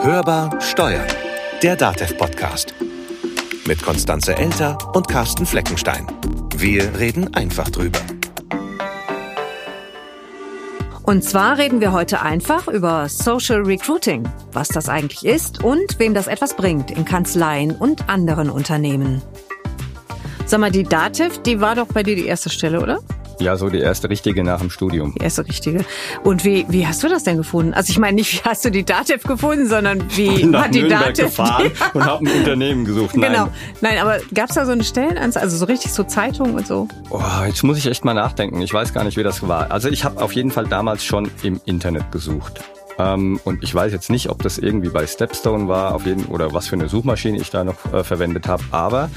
Hörbar Steuern, der DATEV-Podcast. Mit Konstanze Elter und Carsten Fleckenstein. Wir reden einfach drüber. Und zwar reden wir heute einfach über Social Recruiting, was das eigentlich ist und wem das etwas bringt in Kanzleien und anderen Unternehmen. Sag mal, die Dativ, die war doch bei dir die erste Stelle, oder? Ja, so die erste richtige nach dem Studium. Die erste richtige. Und wie, wie hast du das denn gefunden? Also ich meine nicht, wie hast du die Datev gefunden, sondern wie Bin hat die Nürnberg Datev... gefahren und habe ein Unternehmen gesucht. Nein. Genau. Nein, aber gab's da so eine Stellenanzeige, also so richtig so Zeitungen und so? Oh, jetzt muss ich echt mal nachdenken. Ich weiß gar nicht, wie das war. Also ich habe auf jeden Fall damals schon im Internet gesucht. Ähm, und ich weiß jetzt nicht, ob das irgendwie bei Stepstone war, auf jeden oder was für eine Suchmaschine ich da noch äh, verwendet habe. Aber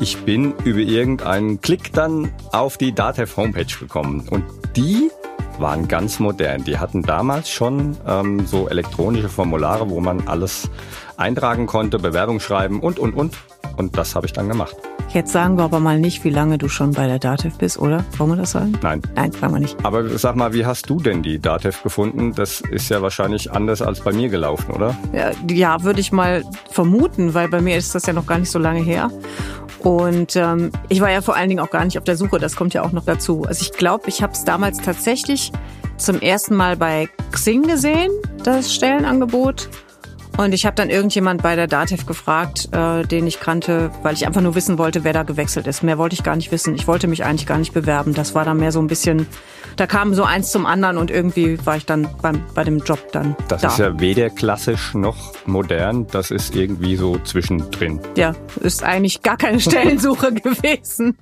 ich bin über irgendeinen Klick dann auf die Datev Homepage gekommen. Und die waren ganz modern. Die hatten damals schon ähm, so elektronische Formulare, wo man alles eintragen konnte, Bewerbung schreiben und, und, und. Und das habe ich dann gemacht. Jetzt sagen wir aber mal nicht, wie lange du schon bei der Datev bist, oder? Wollen wir das sagen? Nein. Nein, sagen wir nicht. Aber sag mal, wie hast du denn die Datev gefunden? Das ist ja wahrscheinlich anders als bei mir gelaufen, oder? Ja, ja, würde ich mal vermuten, weil bei mir ist das ja noch gar nicht so lange her. Und ähm, ich war ja vor allen Dingen auch gar nicht auf der Suche, das kommt ja auch noch dazu. Also ich glaube, ich habe es damals tatsächlich zum ersten Mal bei Xing gesehen, das Stellenangebot. Und ich habe dann irgendjemand bei der Datev gefragt, äh, den ich kannte, weil ich einfach nur wissen wollte, wer da gewechselt ist. Mehr wollte ich gar nicht wissen. Ich wollte mich eigentlich gar nicht bewerben. Das war dann mehr so ein bisschen, da kam so eins zum anderen und irgendwie war ich dann beim, bei dem Job dann Das da. ist ja weder klassisch noch modern. Das ist irgendwie so zwischendrin. ja, ist eigentlich gar keine Stellensuche gewesen.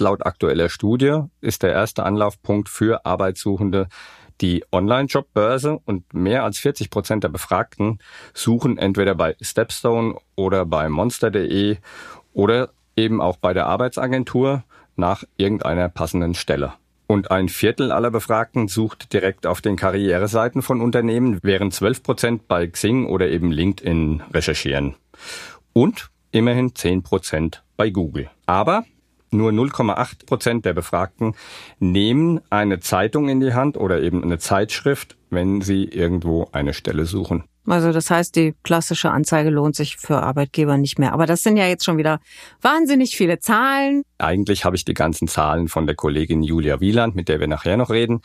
Laut aktueller Studie ist der erste Anlaufpunkt für Arbeitssuchende die Online-Jobbörse und mehr als 40 Prozent der Befragten suchen entweder bei Stepstone oder bei monster.de oder eben auch bei der Arbeitsagentur nach irgendeiner passenden Stelle. Und ein Viertel aller Befragten sucht direkt auf den Karriereseiten von Unternehmen, während 12 Prozent bei Xing oder eben LinkedIn recherchieren. Und immerhin 10 Prozent bei Google. Aber nur 0,8 Prozent der Befragten nehmen eine Zeitung in die Hand oder eben eine Zeitschrift, wenn sie irgendwo eine Stelle suchen. Also das heißt, die klassische Anzeige lohnt sich für Arbeitgeber nicht mehr. Aber das sind ja jetzt schon wieder wahnsinnig viele Zahlen. Eigentlich habe ich die ganzen Zahlen von der Kollegin Julia Wieland, mit der wir nachher noch reden.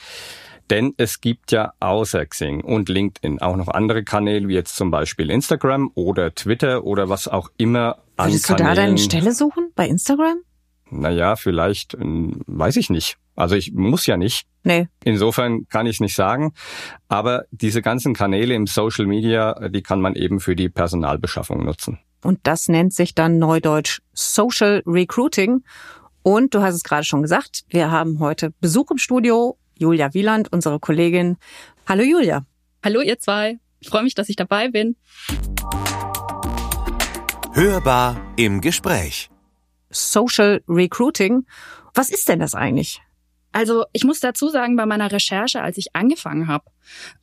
Denn es gibt ja außer Xing und LinkedIn auch noch andere Kanäle, wie jetzt zum Beispiel Instagram oder Twitter oder was auch immer Würdest du da deine Stelle suchen? Bei Instagram? Naja, vielleicht, ähm, weiß ich nicht. Also ich muss ja nicht. Nee. Insofern kann ich es nicht sagen. Aber diese ganzen Kanäle im Social Media, äh, die kann man eben für die Personalbeschaffung nutzen. Und das nennt sich dann neudeutsch Social Recruiting. Und du hast es gerade schon gesagt, wir haben heute Besuch im Studio. Julia Wieland, unsere Kollegin. Hallo Julia. Hallo ihr zwei. Ich freue mich, dass ich dabei bin. Hörbar im Gespräch. Social Recruiting. Was ist denn das eigentlich? Also ich muss dazu sagen, bei meiner Recherche, als ich angefangen habe,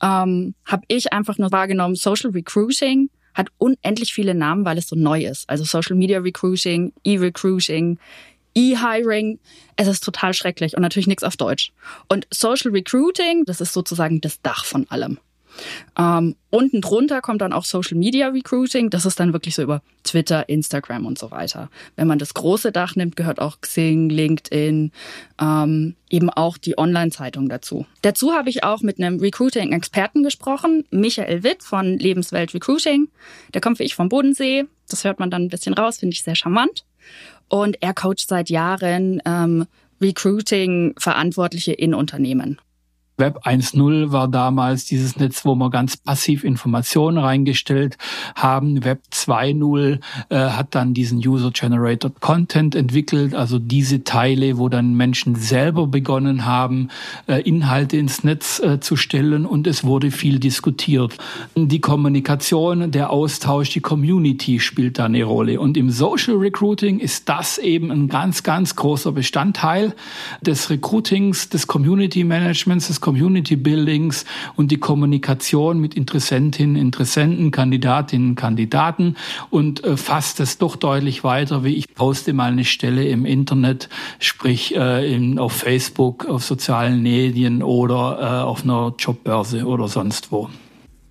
ähm, habe ich einfach nur wahrgenommen, Social Recruiting hat unendlich viele Namen, weil es so neu ist. Also Social Media Recruiting, E-Recruiting, E-Hiring. Es ist total schrecklich und natürlich nichts auf Deutsch. Und Social Recruiting, das ist sozusagen das Dach von allem. Ähm, unten drunter kommt dann auch Social Media Recruiting. Das ist dann wirklich so über Twitter, Instagram und so weiter. Wenn man das große Dach nimmt, gehört auch Xing, LinkedIn, ähm, eben auch die Online-Zeitung dazu. Dazu habe ich auch mit einem Recruiting-Experten gesprochen, Michael Witt von Lebenswelt Recruiting. Der kommt wie ich vom Bodensee. Das hört man dann ein bisschen raus, finde ich sehr charmant. Und er coacht seit Jahren ähm, Recruiting-Verantwortliche in Unternehmen. Web 1.0 war damals dieses Netz, wo wir ganz passiv Informationen reingestellt haben. Web 2.0 äh, hat dann diesen User-Generated Content entwickelt, also diese Teile, wo dann Menschen selber begonnen haben, äh, Inhalte ins Netz äh, zu stellen und es wurde viel diskutiert. Die Kommunikation, der Austausch, die Community spielt da eine Rolle. Und im Social Recruiting ist das eben ein ganz, ganz großer Bestandteil des Recruitings, des Community Managements, des Community Buildings und die Kommunikation mit Interessentinnen, Interessenten, Kandidatinnen, Kandidaten und äh, fasst es doch deutlich weiter, wie ich poste mal eine Stelle im Internet, sprich äh, in, auf Facebook, auf sozialen Medien oder äh, auf einer Jobbörse oder sonst wo.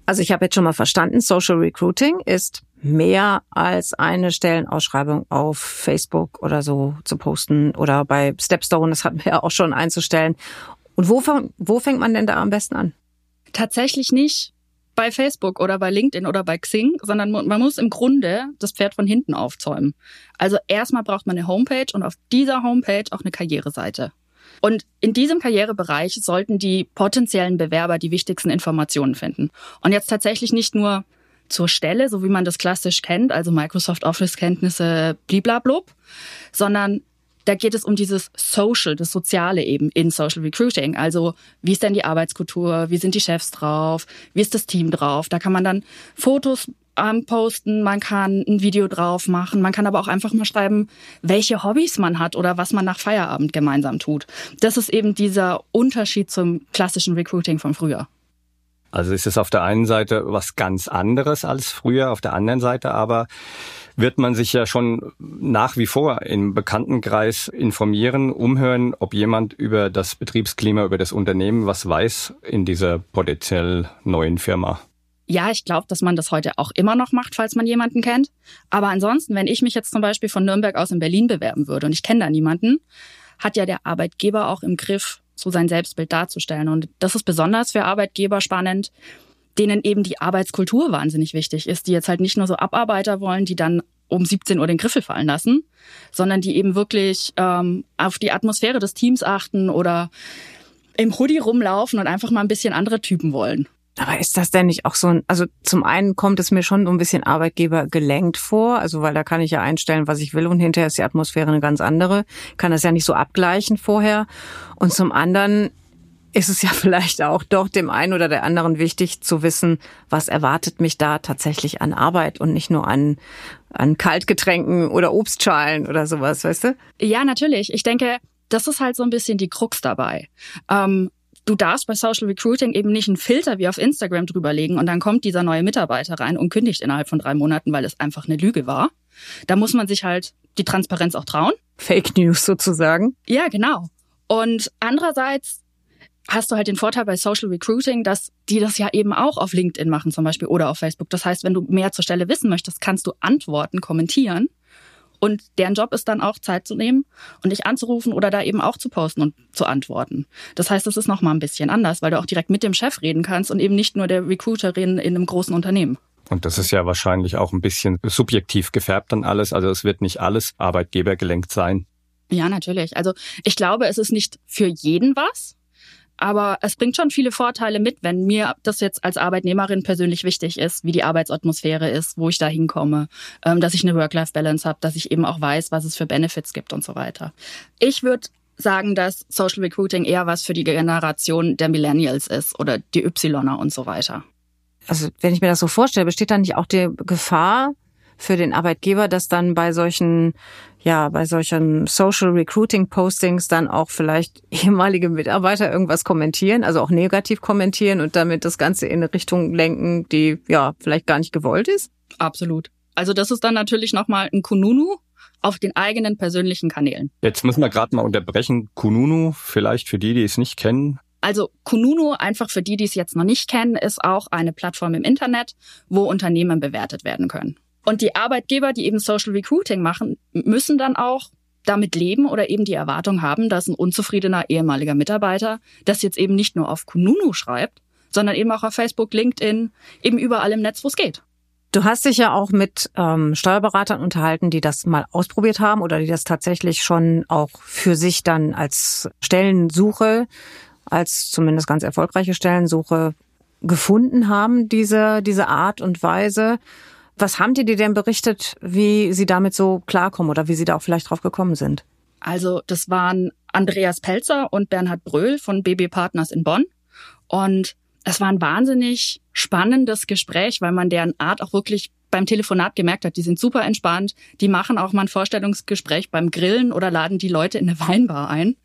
Also ich habe jetzt schon mal verstanden, Social Recruiting ist mehr als eine Stellenausschreibung auf Facebook oder so zu posten oder bei Stepstone, das hatten wir ja auch schon einzustellen. Und wo, wo fängt man denn da am besten an? Tatsächlich nicht bei Facebook oder bei LinkedIn oder bei Xing, sondern man muss im Grunde das Pferd von hinten aufzäumen. Also erstmal braucht man eine Homepage und auf dieser Homepage auch eine Karriereseite. Und in diesem Karrierebereich sollten die potenziellen Bewerber die wichtigsten Informationen finden. Und jetzt tatsächlich nicht nur zur Stelle, so wie man das klassisch kennt, also Microsoft Office-Kenntnisse, bliblablub, sondern da geht es um dieses Social, das Soziale eben in Social Recruiting. Also wie ist denn die Arbeitskultur, wie sind die Chefs drauf, wie ist das Team drauf. Da kann man dann Fotos posten, man kann ein Video drauf machen, man kann aber auch einfach mal schreiben, welche Hobbys man hat oder was man nach Feierabend gemeinsam tut. Das ist eben dieser Unterschied zum klassischen Recruiting von früher. Also ist es auf der einen Seite was ganz anderes als früher, auf der anderen Seite aber wird man sich ja schon nach wie vor im Bekanntenkreis informieren, umhören, ob jemand über das Betriebsklima, über das Unternehmen was weiß in dieser potenziell neuen Firma. Ja, ich glaube, dass man das heute auch immer noch macht, falls man jemanden kennt. Aber ansonsten, wenn ich mich jetzt zum Beispiel von Nürnberg aus in Berlin bewerben würde und ich kenne da niemanden, hat ja der Arbeitgeber auch im Griff, so sein Selbstbild darzustellen. Und das ist besonders für Arbeitgeber spannend, denen eben die Arbeitskultur wahnsinnig wichtig ist, die jetzt halt nicht nur so Abarbeiter wollen, die dann um 17 Uhr den Griffel fallen lassen, sondern die eben wirklich ähm, auf die Atmosphäre des Teams achten oder im Hoodie rumlaufen und einfach mal ein bisschen andere Typen wollen. Aber ist das denn nicht auch so ein, also zum einen kommt es mir schon so ein bisschen Arbeitgeber gelenkt vor, also weil da kann ich ja einstellen, was ich will und hinterher ist die Atmosphäre eine ganz andere, kann das ja nicht so abgleichen vorher. Und zum anderen ist es ja vielleicht auch doch dem einen oder der anderen wichtig zu wissen, was erwartet mich da tatsächlich an Arbeit und nicht nur an, an Kaltgetränken oder Obstschalen oder sowas, weißt du? Ja, natürlich. Ich denke, das ist halt so ein bisschen die Krux dabei. Ähm, du darfst bei Social Recruiting eben nicht einen Filter wie auf Instagram drüberlegen und dann kommt dieser neue Mitarbeiter rein und kündigt innerhalb von drei Monaten, weil es einfach eine Lüge war. Da muss man sich halt die Transparenz auch trauen. Fake News sozusagen. Ja, genau. Und andererseits hast du halt den Vorteil bei Social Recruiting, dass die das ja eben auch auf LinkedIn machen zum Beispiel oder auf Facebook. Das heißt, wenn du mehr zur Stelle wissen möchtest, kannst du antworten, kommentieren und deren Job ist dann auch Zeit zu nehmen und dich anzurufen oder da eben auch zu posten und zu antworten. Das heißt, es ist noch mal ein bisschen anders, weil du auch direkt mit dem Chef reden kannst und eben nicht nur der Recruiterin in einem großen Unternehmen. Und das ist ja wahrscheinlich auch ein bisschen subjektiv gefärbt dann alles. Also es wird nicht alles Arbeitgeber gelenkt sein. Ja, natürlich. Also ich glaube, es ist nicht für jeden was. Aber es bringt schon viele Vorteile mit, wenn mir das jetzt als Arbeitnehmerin persönlich wichtig ist, wie die Arbeitsatmosphäre ist, wo ich da hinkomme, ähm, dass ich eine Work-Life-Balance habe, dass ich eben auch weiß, was es für Benefits gibt und so weiter. Ich würde sagen, dass Social Recruiting eher was für die Generation der Millennials ist oder die Ypsiloner und so weiter. Also wenn ich mir das so vorstelle, besteht da nicht auch die Gefahr, für den Arbeitgeber, dass dann bei solchen, ja, bei solchen Social Recruiting Postings dann auch vielleicht ehemalige Mitarbeiter irgendwas kommentieren, also auch negativ kommentieren und damit das Ganze in eine Richtung lenken, die ja vielleicht gar nicht gewollt ist? Absolut. Also das ist dann natürlich nochmal ein Kununu auf den eigenen persönlichen Kanälen. Jetzt müssen wir gerade mal unterbrechen. Kununu, vielleicht für die, die es nicht kennen. Also Kununu, einfach für die, die es jetzt noch nicht kennen, ist auch eine Plattform im Internet, wo Unternehmen bewertet werden können. Und die Arbeitgeber, die eben Social Recruiting machen, müssen dann auch damit leben oder eben die Erwartung haben, dass ein unzufriedener ehemaliger Mitarbeiter das jetzt eben nicht nur auf Kununu schreibt, sondern eben auch auf Facebook, LinkedIn, eben überall im Netz, wo es geht. Du hast dich ja auch mit ähm, Steuerberatern unterhalten, die das mal ausprobiert haben oder die das tatsächlich schon auch für sich dann als Stellensuche, als zumindest ganz erfolgreiche Stellensuche gefunden haben, diese, diese Art und Weise. Was haben die dir denn berichtet, wie sie damit so klarkommen oder wie sie da auch vielleicht drauf gekommen sind? Also das waren Andreas Pelzer und Bernhard Bröhl von BB Partners in Bonn. Und es war ein wahnsinnig spannendes Gespräch, weil man deren Art auch wirklich beim Telefonat gemerkt hat, die sind super entspannt, die machen auch mal ein Vorstellungsgespräch beim Grillen oder laden die Leute in eine Weinbar ein.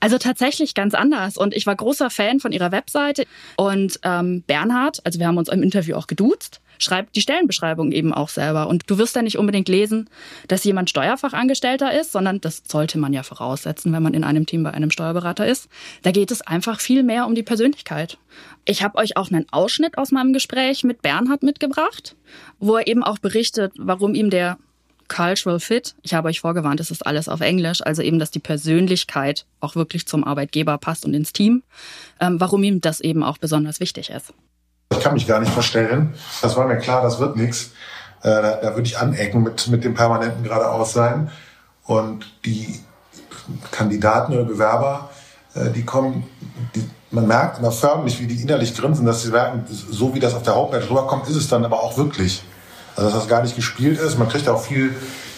Also tatsächlich ganz anders. Und ich war großer Fan von ihrer Webseite. Und ähm, Bernhard, also wir haben uns im Interview auch geduzt, schreibt die Stellenbeschreibung eben auch selber. Und du wirst ja nicht unbedingt lesen, dass jemand Steuerfachangestellter ist, sondern das sollte man ja voraussetzen, wenn man in einem Team bei einem Steuerberater ist. Da geht es einfach viel mehr um die Persönlichkeit. Ich habe euch auch einen Ausschnitt aus meinem Gespräch mit Bernhard mitgebracht, wo er eben auch berichtet, warum ihm der Cultural Fit. Ich habe euch vorgewarnt, es ist alles auf Englisch, also eben, dass die Persönlichkeit auch wirklich zum Arbeitgeber passt und ins Team, ähm, warum ihm das eben auch besonders wichtig ist. Ich kann mich gar nicht verstellen. Das war mir klar, das wird nichts. Äh, da, würde ich anecken mit, mit dem permanenten geradeaus sein. Und die Kandidaten oder Bewerber, äh, die kommen, die, man merkt immer förmlich, wie die innerlich grinsen, dass sie merken, so wie das auf der Homepage rüberkommt, ist es dann aber auch wirklich. Also dass das gar nicht gespielt ist. Man kriegt auch viel,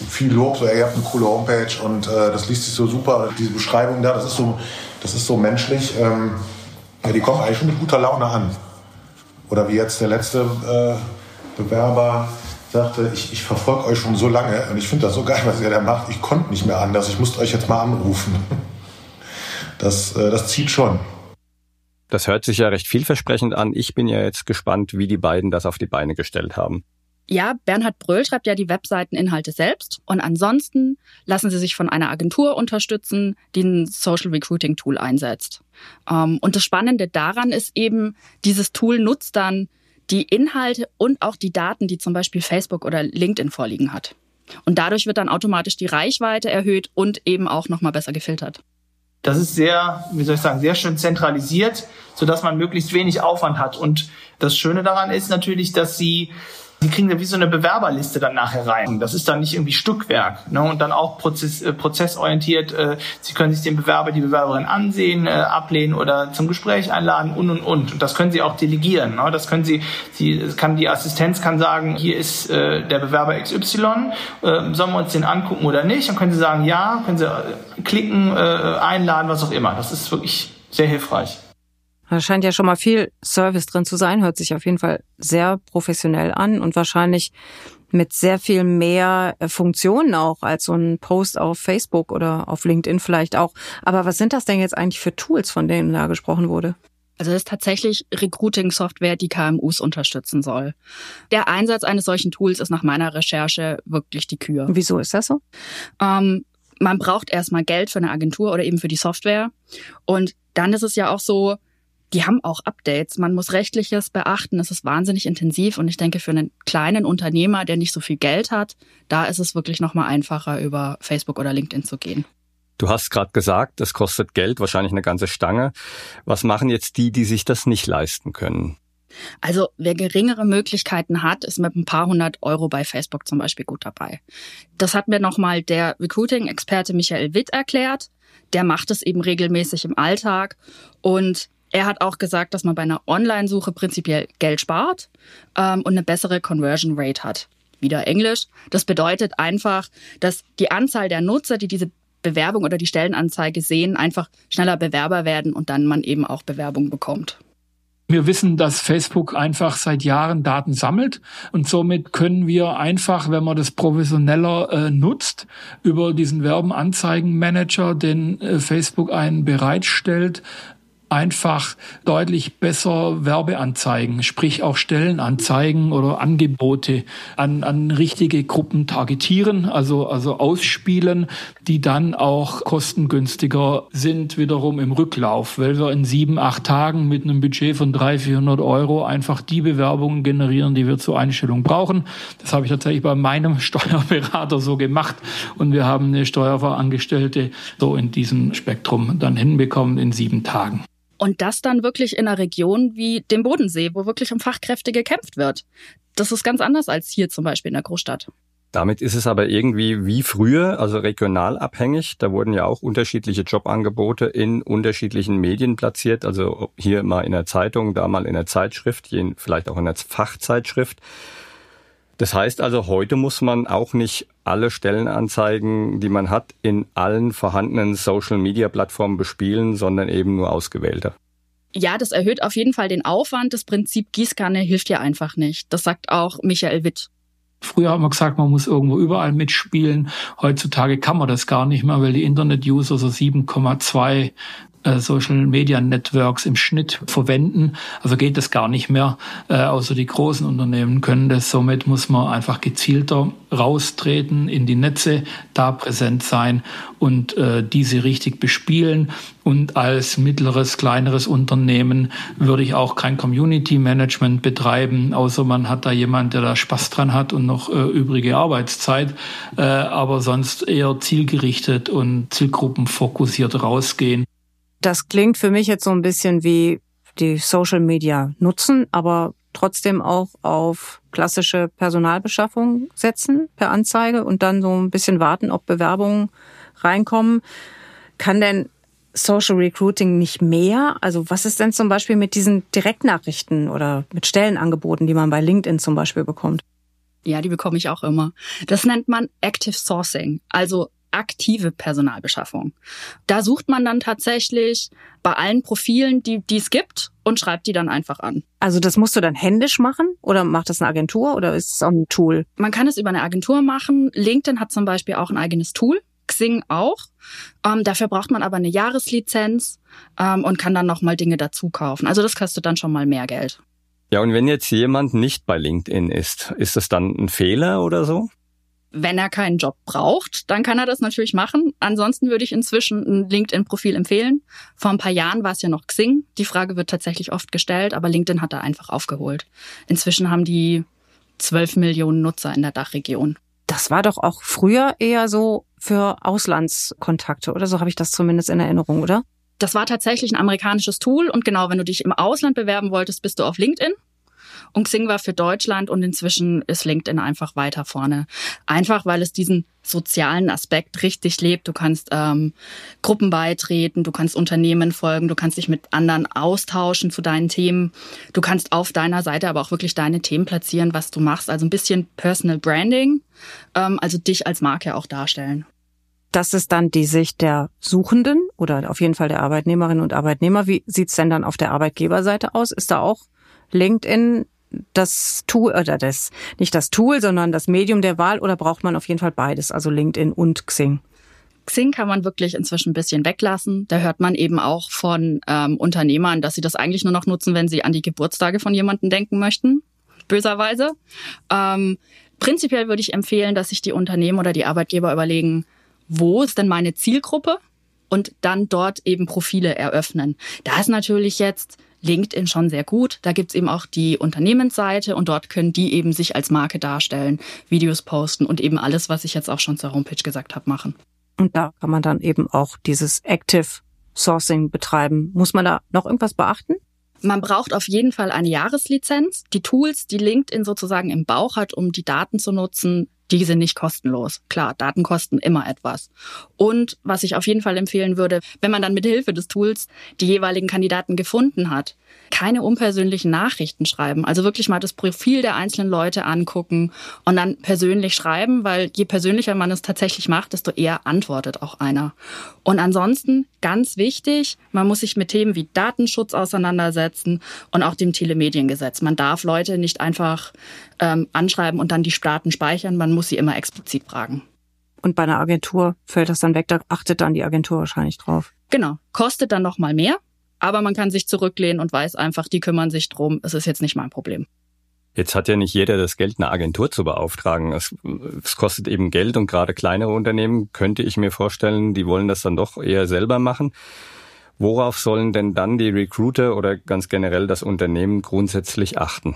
viel Lob, so, ey, ihr habt eine coole Homepage und äh, das liest sich so super. Diese Beschreibung da, das ist so, das ist so menschlich. Ähm, ja, die kommen eigentlich schon mit guter Laune an. Oder wie jetzt der letzte äh, Bewerber sagte, ich, ich verfolge euch schon so lange und ich finde das so geil, was ihr da macht. Ich konnte nicht mehr anders. Ich musste euch jetzt mal anrufen. Das, äh, das zieht schon. Das hört sich ja recht vielversprechend an. Ich bin ja jetzt gespannt, wie die beiden das auf die Beine gestellt haben. Ja, Bernhard Bröll schreibt ja die Webseiteninhalte selbst und ansonsten lassen sie sich von einer Agentur unterstützen, die ein Social Recruiting Tool einsetzt. Ähm, und das Spannende daran ist eben, dieses Tool nutzt dann die Inhalte und auch die Daten, die zum Beispiel Facebook oder LinkedIn vorliegen hat. Und dadurch wird dann automatisch die Reichweite erhöht und eben auch nochmal besser gefiltert. Das ist sehr, wie soll ich sagen, sehr schön zentralisiert, sodass man möglichst wenig Aufwand hat. Und das Schöne daran ist natürlich, dass sie Sie kriegen da wie so eine Bewerberliste dann nachher rein. Das ist dann nicht irgendwie Stückwerk. Ne? Und dann auch Prozess, äh, prozessorientiert. Äh, Sie können sich den Bewerber, die Bewerberin ansehen, äh, ablehnen oder zum Gespräch einladen und und und. Und das können Sie auch delegieren. Ne? Das können Sie, Sie kann die Assistenz kann sagen, hier ist äh, der Bewerber XY, äh, sollen wir uns den angucken oder nicht? Dann können Sie sagen, ja, können Sie äh, klicken, äh, einladen, was auch immer. Das ist wirklich sehr hilfreich. Da scheint ja schon mal viel Service drin zu sein, hört sich auf jeden Fall sehr professionell an und wahrscheinlich mit sehr viel mehr äh, Funktionen auch als so ein Post auf Facebook oder auf LinkedIn vielleicht auch. Aber was sind das denn jetzt eigentlich für Tools, von denen da gesprochen wurde? Also es ist tatsächlich Recruiting-Software, die KMUs unterstützen soll. Der Einsatz eines solchen Tools ist nach meiner Recherche wirklich die Kür. Wieso ist das so? Ähm, man braucht erstmal Geld für eine Agentur oder eben für die Software. Und dann ist es ja auch so, die haben auch Updates. Man muss rechtliches beachten. Es ist wahnsinnig intensiv und ich denke für einen kleinen Unternehmer, der nicht so viel Geld hat, da ist es wirklich noch mal einfacher über Facebook oder LinkedIn zu gehen. Du hast gerade gesagt, das kostet Geld, wahrscheinlich eine ganze Stange. Was machen jetzt die, die sich das nicht leisten können? Also wer geringere Möglichkeiten hat, ist mit ein paar hundert Euro bei Facebook zum Beispiel gut dabei. Das hat mir nochmal der Recruiting-Experte Michael Witt erklärt. Der macht es eben regelmäßig im Alltag und er hat auch gesagt, dass man bei einer Online-Suche prinzipiell Geld spart ähm, und eine bessere Conversion Rate hat. Wieder Englisch. Das bedeutet einfach, dass die Anzahl der Nutzer, die diese Bewerbung oder die Stellenanzeige sehen, einfach schneller Bewerber werden und dann man eben auch Bewerbung bekommt. Wir wissen, dass Facebook einfach seit Jahren Daten sammelt und somit können wir einfach, wenn man das professioneller äh, nutzt, über diesen Werbenanzeigenmanager, den äh, Facebook einen bereitstellt, einfach deutlich besser Werbeanzeigen, sprich auch Stellenanzeigen oder Angebote an, an richtige Gruppen targetieren, also, also ausspielen, die dann auch kostengünstiger sind wiederum im Rücklauf, weil wir in sieben, acht Tagen mit einem Budget von 300, 400 Euro einfach die Bewerbungen generieren, die wir zur Einstellung brauchen. Das habe ich tatsächlich bei meinem Steuerberater so gemacht und wir haben eine Steuerverangestellte so in diesem Spektrum dann hinbekommen in sieben Tagen. Und das dann wirklich in einer Region wie dem Bodensee, wo wirklich um Fachkräfte gekämpft wird. Das ist ganz anders als hier zum Beispiel in der Großstadt. Damit ist es aber irgendwie wie früher, also regional abhängig. Da wurden ja auch unterschiedliche Jobangebote in unterschiedlichen Medien platziert. Also hier mal in der Zeitung, da mal in der Zeitschrift, vielleicht auch in der Fachzeitschrift. Das heißt also, heute muss man auch nicht alle Stellenanzeigen, die man hat, in allen vorhandenen Social-Media-Plattformen bespielen, sondern eben nur ausgewählte. Ja, das erhöht auf jeden Fall den Aufwand. Das Prinzip Gießkanne hilft ja einfach nicht. Das sagt auch Michael Witt. Früher haben wir gesagt, man muss irgendwo überall mitspielen. Heutzutage kann man das gar nicht mehr, weil die Internet-User so 7,2 äh, Social Media Networks im Schnitt verwenden. Also geht das gar nicht mehr. Äh, außer die großen Unternehmen können das. Somit muss man einfach gezielter raustreten in die Netze, da präsent sein und äh, diese richtig bespielen. Und als mittleres, kleineres Unternehmen würde ich auch kein Community Management betreiben, außer man hat da jemand, der da Spaß dran hat und noch äh, übrige Arbeitszeit. Äh, aber sonst eher zielgerichtet und zielgruppenfokussiert rausgehen. Das klingt für mich jetzt so ein bisschen wie die Social Media nutzen, aber trotzdem auch auf klassische Personalbeschaffung setzen per Anzeige und dann so ein bisschen warten, ob Bewerbungen reinkommen. Kann denn Social Recruiting nicht mehr? Also was ist denn zum Beispiel mit diesen Direktnachrichten oder mit Stellenangeboten, die man bei LinkedIn zum Beispiel bekommt? Ja, die bekomme ich auch immer. Das nennt man Active Sourcing. Also aktive Personalbeschaffung. Da sucht man dann tatsächlich bei allen Profilen, die, die es gibt und schreibt die dann einfach an. Also das musst du dann händisch machen oder macht das eine Agentur oder ist es auch ein Tool? Man kann es über eine Agentur machen. LinkedIn hat zum Beispiel auch ein eigenes Tool. Xing auch. Ähm, dafür braucht man aber eine Jahreslizenz ähm, und kann dann nochmal Dinge dazu kaufen. Also das kostet dann schon mal mehr Geld. Ja, und wenn jetzt jemand nicht bei LinkedIn ist, ist das dann ein Fehler oder so? Wenn er keinen Job braucht, dann kann er das natürlich machen. Ansonsten würde ich inzwischen ein LinkedIn-Profil empfehlen. Vor ein paar Jahren war es ja noch Xing. Die Frage wird tatsächlich oft gestellt, aber LinkedIn hat da einfach aufgeholt. Inzwischen haben die 12 Millionen Nutzer in der Dachregion. Das war doch auch früher eher so für Auslandskontakte oder so habe ich das zumindest in Erinnerung, oder? Das war tatsächlich ein amerikanisches Tool und genau, wenn du dich im Ausland bewerben wolltest, bist du auf LinkedIn und Xing war für Deutschland und inzwischen ist LinkedIn einfach weiter vorne. Einfach weil es diesen sozialen Aspekt richtig lebt. Du kannst ähm, Gruppen beitreten, du kannst Unternehmen folgen, du kannst dich mit anderen austauschen zu deinen Themen. Du kannst auf deiner Seite aber auch wirklich deine Themen platzieren, was du machst. Also ein bisschen Personal Branding, ähm, also dich als Marke auch darstellen. Das ist dann die Sicht der Suchenden oder auf jeden Fall der Arbeitnehmerinnen und Arbeitnehmer. Wie sieht's denn dann auf der Arbeitgeberseite aus? Ist da auch LinkedIn das Tool oder das nicht das Tool, sondern das Medium der Wahl oder braucht man auf jeden Fall beides, also LinkedIn und Xing? Xing kann man wirklich inzwischen ein bisschen weglassen. Da hört man eben auch von ähm, Unternehmern, dass sie das eigentlich nur noch nutzen, wenn sie an die Geburtstage von jemandem denken möchten, böserweise. Ähm, prinzipiell würde ich empfehlen, dass sich die Unternehmen oder die Arbeitgeber überlegen, wo ist denn meine Zielgruppe und dann dort eben Profile eröffnen. Da ist natürlich jetzt LinkedIn schon sehr gut. Da gibt's eben auch die Unternehmensseite und dort können die eben sich als Marke darstellen, Videos posten und eben alles, was ich jetzt auch schon zur Homepage gesagt habe, machen. Und da kann man dann eben auch dieses Active Sourcing betreiben. Muss man da noch irgendwas beachten? Man braucht auf jeden Fall eine Jahreslizenz. Die Tools, die LinkedIn sozusagen im Bauch hat, um die Daten zu nutzen, die sind nicht kostenlos. Klar, Daten kosten immer etwas. Und was ich auf jeden Fall empfehlen würde, wenn man dann mit Hilfe des Tools die jeweiligen Kandidaten gefunden hat, keine unpersönlichen Nachrichten schreiben. Also wirklich mal das Profil der einzelnen Leute angucken und dann persönlich schreiben, weil je persönlicher man es tatsächlich macht, desto eher antwortet auch einer. Und ansonsten ganz wichtig, man muss sich mit Themen wie Datenschutz auseinandersetzen und auch dem Telemediengesetz. Man darf Leute nicht einfach ähm, anschreiben und dann die Daten speichern, man muss sie immer explizit fragen. Und bei einer Agentur fällt das dann weg, da achtet dann die Agentur wahrscheinlich drauf. Genau, kostet dann noch mal mehr, aber man kann sich zurücklehnen und weiß einfach, die kümmern sich drum. Es ist jetzt nicht mein Problem. Jetzt hat ja nicht jeder das Geld, eine Agentur zu beauftragen. Es, es, kostet eben Geld und gerade kleinere Unternehmen könnte ich mir vorstellen, die wollen das dann doch eher selber machen. Worauf sollen denn dann die Recruiter oder ganz generell das Unternehmen grundsätzlich achten?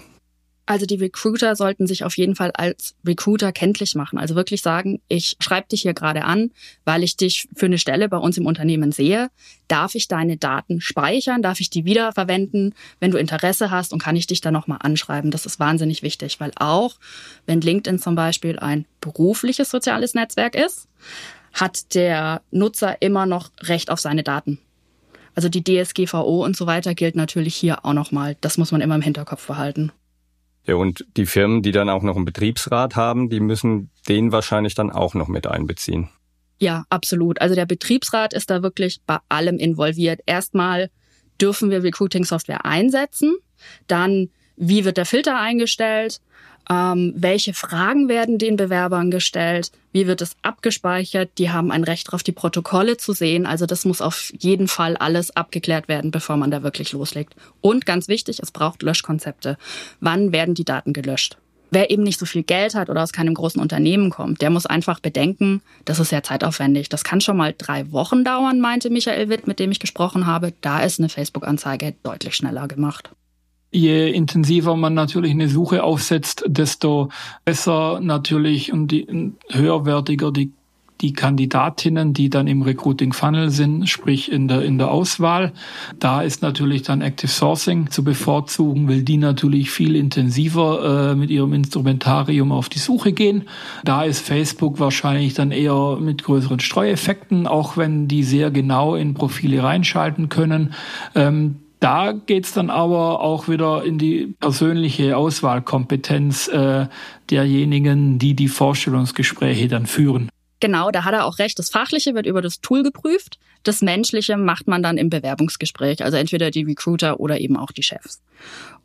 Also die Recruiter sollten sich auf jeden Fall als Recruiter kenntlich machen. Also wirklich sagen, ich schreibe dich hier gerade an, weil ich dich für eine Stelle bei uns im Unternehmen sehe. Darf ich deine Daten speichern? Darf ich die wiederverwenden, wenn du Interesse hast? Und kann ich dich dann nochmal anschreiben? Das ist wahnsinnig wichtig, weil auch wenn LinkedIn zum Beispiel ein berufliches soziales Netzwerk ist, hat der Nutzer immer noch Recht auf seine Daten. Also die DSGVO und so weiter gilt natürlich hier auch nochmal. Das muss man immer im Hinterkopf behalten. Ja, und die Firmen, die dann auch noch einen Betriebsrat haben, die müssen den wahrscheinlich dann auch noch mit einbeziehen. Ja, absolut. Also der Betriebsrat ist da wirklich bei allem involviert. Erstmal dürfen wir Recruiting-Software einsetzen. Dann wie wird der Filter eingestellt, ähm, welche Fragen werden den Bewerbern gestellt, wie wird es abgespeichert, die haben ein Recht darauf, die Protokolle zu sehen. Also das muss auf jeden Fall alles abgeklärt werden, bevor man da wirklich loslegt. Und ganz wichtig, es braucht Löschkonzepte. Wann werden die Daten gelöscht? Wer eben nicht so viel Geld hat oder aus keinem großen Unternehmen kommt, der muss einfach bedenken, das ist sehr zeitaufwendig. Das kann schon mal drei Wochen dauern, meinte Michael Witt, mit dem ich gesprochen habe. Da ist eine Facebook-Anzeige deutlich schneller gemacht. Je intensiver man natürlich eine Suche aufsetzt, desto besser natürlich und die, höherwertiger die die Kandidatinnen, die dann im Recruiting Funnel sind, sprich in der, in der Auswahl. Da ist natürlich dann Active Sourcing zu bevorzugen, weil die natürlich viel intensiver äh, mit ihrem Instrumentarium auf die Suche gehen. Da ist Facebook wahrscheinlich dann eher mit größeren Streueffekten, auch wenn die sehr genau in Profile reinschalten können. Ähm, da geht's dann aber auch wieder in die persönliche Auswahlkompetenz äh, derjenigen, die die Vorstellungsgespräche dann führen. Genau, da hat er auch recht. Das Fachliche wird über das Tool geprüft. Das Menschliche macht man dann im Bewerbungsgespräch, also entweder die Recruiter oder eben auch die Chefs.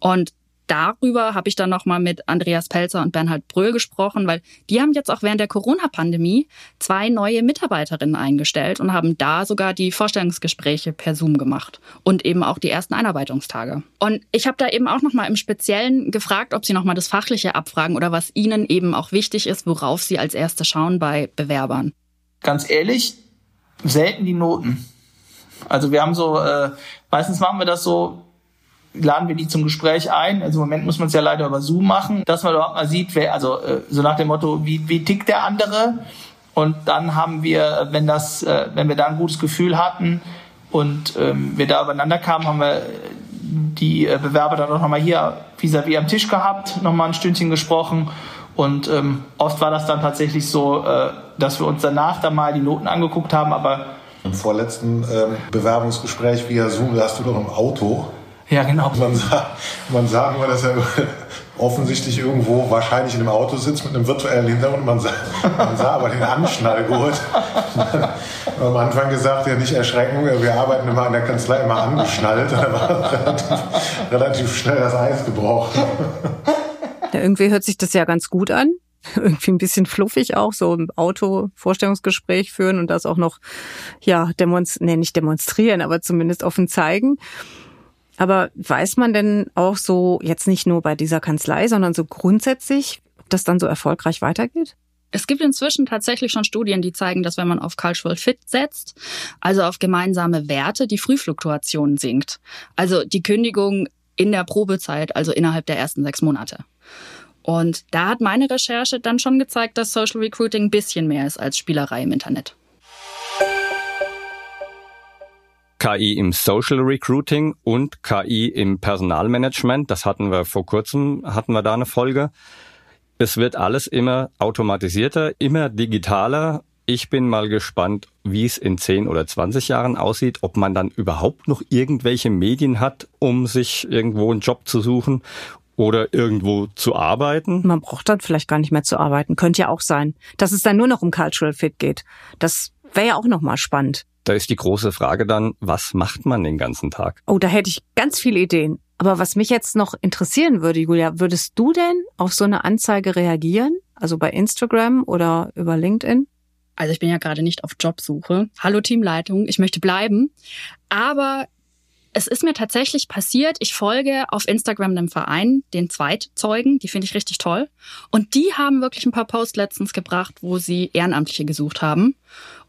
Und darüber habe ich dann nochmal mit Andreas Pelzer und Bernhard Bröhl gesprochen, weil die haben jetzt auch während der Corona-Pandemie zwei neue Mitarbeiterinnen eingestellt und haben da sogar die Vorstellungsgespräche per Zoom gemacht und eben auch die ersten Einarbeitungstage. Und ich habe da eben auch nochmal im Speziellen gefragt, ob sie nochmal das Fachliche abfragen oder was ihnen eben auch wichtig ist, worauf sie als Erste schauen bei Bewerbern. Ganz ehrlich, selten die Noten. Also wir haben so, äh, meistens machen wir das so, laden wir die zum Gespräch ein. Also im Moment muss man es ja leider über Zoom machen, dass man überhaupt mal sieht, wer, also äh, so nach dem Motto, wie, wie tickt der andere? Und dann haben wir, wenn das, äh, wenn wir da ein gutes Gefühl hatten und ähm, wir da übereinander kamen, haben wir die äh, Bewerber dann auch nochmal hier vis-à-vis -vis am Tisch gehabt, nochmal ein Stündchen gesprochen. Und ähm, oft war das dann tatsächlich so, dass wir uns danach dann mal die Noten angeguckt haben, aber im vorletzten ähm, Bewerbungsgespräch via Zoom saßt du doch im Auto. Ja, genau. Man sah, man sah nur, dass er offensichtlich irgendwo wahrscheinlich in einem Auto sitzt mit einem virtuellen Hintergrund. Man sah, man sah aber den Anschnallgurt. am Anfang gesagt, ja nicht erschrecken, wir arbeiten immer an der Kanzlei immer angeschnallt. Da war relativ, relativ schnell das Eis gebrochen. Ja, irgendwie hört sich das ja ganz gut an. Irgendwie ein bisschen fluffig auch, so im Auto Vorstellungsgespräch führen und das auch noch, ja, demonstrieren, nee, nicht demonstrieren, aber zumindest offen zeigen. Aber weiß man denn auch so, jetzt nicht nur bei dieser Kanzlei, sondern so grundsätzlich, ob das dann so erfolgreich weitergeht? Es gibt inzwischen tatsächlich schon Studien, die zeigen, dass wenn man auf Cultural Fit setzt, also auf gemeinsame Werte, die Frühfluktuation sinkt. Also die Kündigung in der Probezeit, also innerhalb der ersten sechs Monate. Und da hat meine Recherche dann schon gezeigt, dass Social Recruiting ein bisschen mehr ist als Spielerei im Internet. KI im Social Recruiting und KI im Personalmanagement. Das hatten wir vor kurzem, hatten wir da eine Folge. Es wird alles immer automatisierter, immer digitaler. Ich bin mal gespannt, wie es in 10 oder 20 Jahren aussieht, ob man dann überhaupt noch irgendwelche Medien hat, um sich irgendwo einen Job zu suchen oder irgendwo zu arbeiten. Man braucht dann vielleicht gar nicht mehr zu arbeiten. Könnte ja auch sein, dass es dann nur noch um Cultural Fit geht. Das wäre ja auch nochmal spannend. Da ist die große Frage dann, was macht man den ganzen Tag? Oh, da hätte ich ganz viele Ideen. Aber was mich jetzt noch interessieren würde, Julia, würdest du denn auf so eine Anzeige reagieren? Also bei Instagram oder über LinkedIn? Also ich bin ja gerade nicht auf Jobsuche. Hallo Teamleitung, ich möchte bleiben. Aber es ist mir tatsächlich passiert, ich folge auf Instagram einem Verein, den Zweitzeugen, die finde ich richtig toll. Und die haben wirklich ein paar Posts letztens gebracht, wo sie Ehrenamtliche gesucht haben.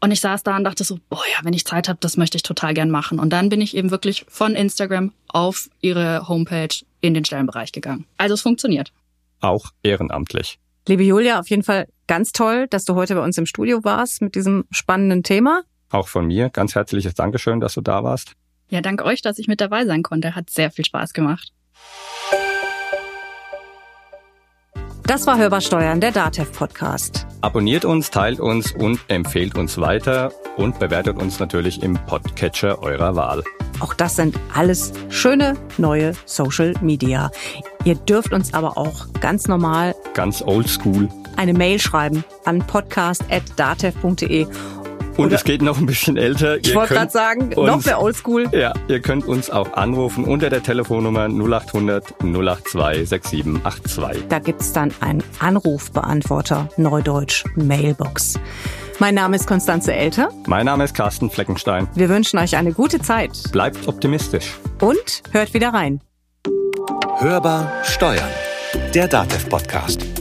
Und ich saß da und dachte so, boah ja, wenn ich Zeit habe, das möchte ich total gern machen. Und dann bin ich eben wirklich von Instagram auf ihre Homepage in den Stellenbereich gegangen. Also es funktioniert. Auch ehrenamtlich. Liebe Julia, auf jeden Fall ganz toll, dass du heute bei uns im Studio warst mit diesem spannenden Thema. Auch von mir ganz herzliches Dankeschön, dass du da warst. Ja, dank euch, dass ich mit dabei sein konnte. Hat sehr viel Spaß gemacht. Das war Hörbar Steuern, der DATEV Podcast. Abonniert uns, teilt uns und empfehlt uns weiter und bewertet uns natürlich im Podcatcher eurer Wahl. Auch das sind alles schöne neue Social Media. Ihr dürft uns aber auch ganz normal, ganz oldschool, eine Mail schreiben an podcast.datev.de Und Oder- es geht noch ein bisschen älter. Ich wollte gerade sagen, noch mehr oldschool. Ja, ihr könnt uns auch anrufen unter der Telefonnummer 0800 082 6782. Da gibt's dann einen Anrufbeantworter, Neudeutsch Mailbox. Mein Name ist Konstanze Elter. Mein Name ist Carsten Fleckenstein. Wir wünschen euch eine gute Zeit Bleibt optimistisch. und hört wieder rein. Hörbar Steuern. Der DATEV-Podcast.